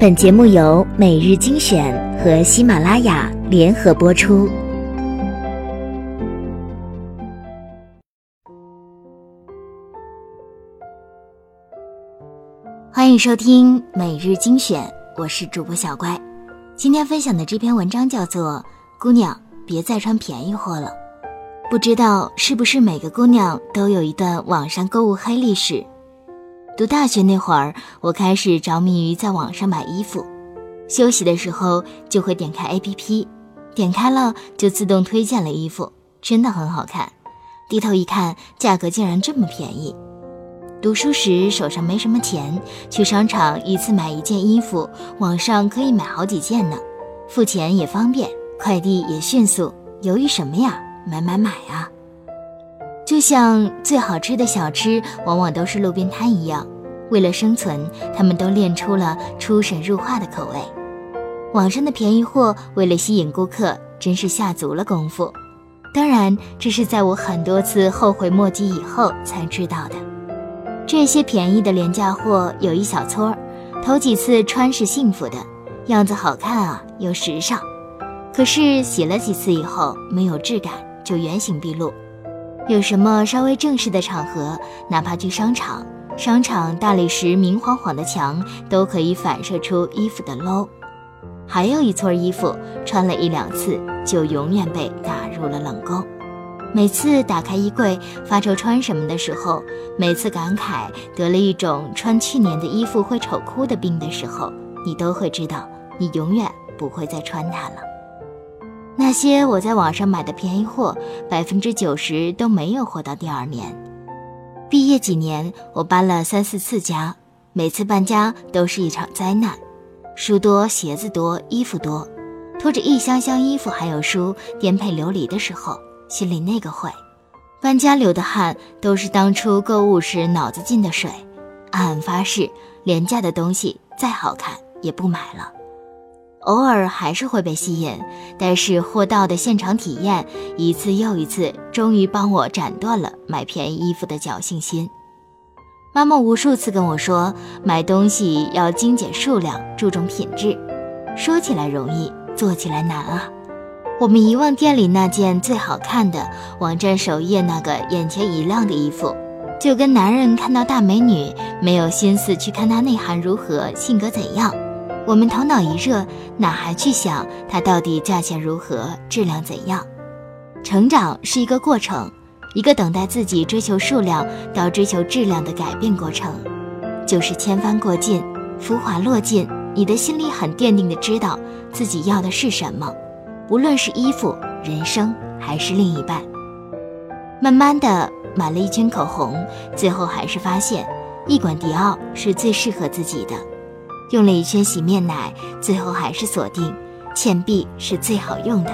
本节目由每日精选和喜马拉雅联合播出。欢迎收听每日精选，我是主播小乖。今天分享的这篇文章叫做《姑娘，别再穿便宜货了》。不知道是不是每个姑娘都有一段网上购物黑历史？读大学那会儿，我开始着迷于在网上买衣服。休息的时候就会点开 APP，点开了就自动推荐了衣服，真的很好看。低头一看，价格竟然这么便宜。读书时手上没什么钱，去商场一次买一件衣服，网上可以买好几件呢。付钱也方便，快递也迅速，犹豫什么呀？买买买啊！就像最好吃的小吃往往都是路边摊一样，为了生存，他们都练出了出神入化的口味。网上的便宜货为了吸引顾客，真是下足了功夫。当然，这是在我很多次后悔莫及以后才知道的。这些便宜的廉价货有一小撮儿，头几次穿是幸福的，样子好看啊，又时尚。可是洗了几次以后，没有质感，就原形毕露。有什么稍微正式的场合，哪怕去商场，商场大理石明晃晃的墙都可以反射出衣服的 low。还有一撮衣服，穿了一两次就永远被打入了冷宫。每次打开衣柜发愁穿什么的时候，每次感慨得了一种穿去年的衣服会丑哭的病的时候，你都会知道，你永远不会再穿它了。那些我在网上买的便宜货，百分之九十都没有活到第二年。毕业几年，我搬了三四次家，每次搬家都是一场灾难。书多，鞋子多，衣服多，拖着一箱箱衣服还有书颠沛流离的时候，心里那个悔。搬家流的汗都是当初购物时脑子进的水。暗暗发誓，廉价的东西再好看也不买了。偶尔还是会被吸引，但是货到的现场体验一次又一次，终于帮我斩断了买便宜衣服的侥幸心。妈妈无数次跟我说，买东西要精简数量，注重品质。说起来容易，做起来难啊！我们遗忘店里那件最好看的，网站首页那个眼前一亮的衣服，就跟男人看到大美女，没有心思去看她内涵如何，性格怎样。我们头脑一热，哪还去想它到底价钱如何、质量怎样？成长是一个过程，一个等待自己追求数量到追求质量的改变过程。就是千帆过尽，浮华落尽，你的心里很奠定的知道自己要的是什么，无论是衣服、人生还是另一半。慢慢的买了一圈口红，最后还是发现一管迪奥是最适合自己的。用了一圈洗面奶，最后还是锁定倩碧是最好用的。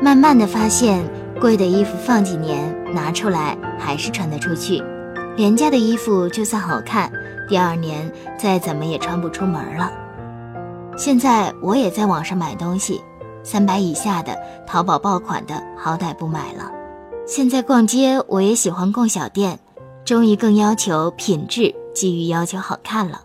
慢慢的发现，贵的衣服放几年拿出来还是穿得出去，廉价的衣服就算好看，第二年再怎么也穿不出门了。现在我也在网上买东西，三百以下的淘宝爆款的好歹不买了。现在逛街我也喜欢逛小店，终于更要求品质，基于要求好看了。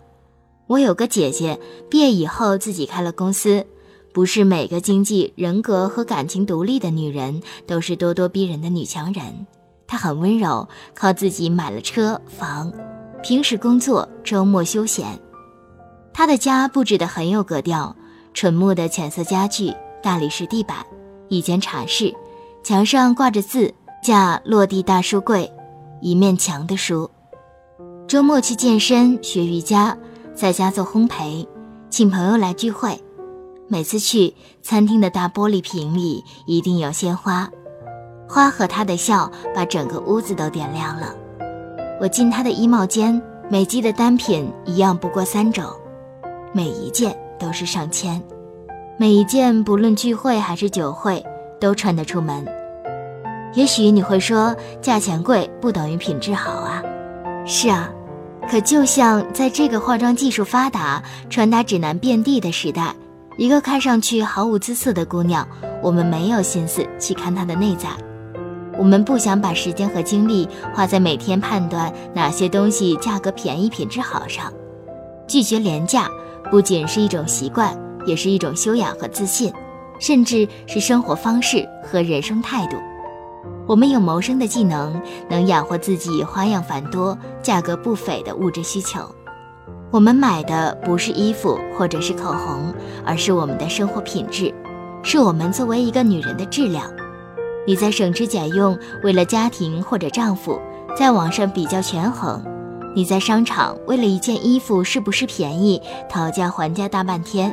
我有个姐姐，毕业以后自己开了公司。不是每个经济、人格和感情独立的女人都是咄咄逼人的女强人。她很温柔，靠自己买了车房，平时工作，周末休闲。她的家布置得很有格调，纯木的浅色家具，大理石地板，一间茶室，墙上挂着字架，落地大书柜，一面墙的书。周末去健身学瑜伽。在家做烘焙，请朋友来聚会。每次去餐厅的大玻璃瓶里一定有鲜花，花和他的笑把整个屋子都点亮了。我进他的衣帽间，每季的单品一样不过三种，每一件都是上千，每一件不论聚会还是酒会都穿得出门。也许你会说，价钱贵不等于品质好啊？是啊。可就像在这个化妆技术发达、穿搭指南遍地的时代，一个看上去毫无姿色的姑娘，我们没有心思去看她的内在。我们不想把时间和精力花在每天判断哪些东西价格便宜、品质好上。拒绝廉价，不仅是一种习惯，也是一种修养和自信，甚至是生活方式和人生态度。我们有谋生的技能，能养活自己花样繁多、价格不菲的物质需求。我们买的不是衣服或者是口红，而是我们的生活品质，是我们作为一个女人的质量。你在省吃俭用，为了家庭或者丈夫，在网上比较权衡；你在商场为了一件衣服是不是便宜，讨价还价大半天；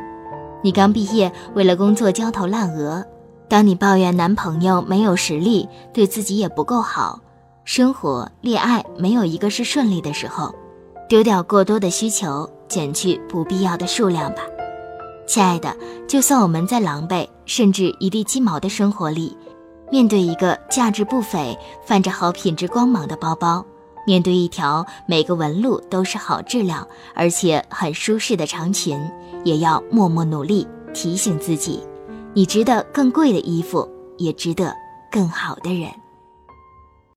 你刚毕业，为了工作焦头烂额。当你抱怨男朋友没有实力，对自己也不够好，生活、恋爱没有一个是顺利的时候，丢掉过多的需求，减去不必要的数量吧，亲爱的。就算我们在狼狈甚至一地鸡毛的生活里，面对一个价值不菲、泛着好品质光芒的包包，面对一条每个纹路都是好质量而且很舒适的长裙，也要默默努力，提醒自己。你值得更贵的衣服，也值得更好的人。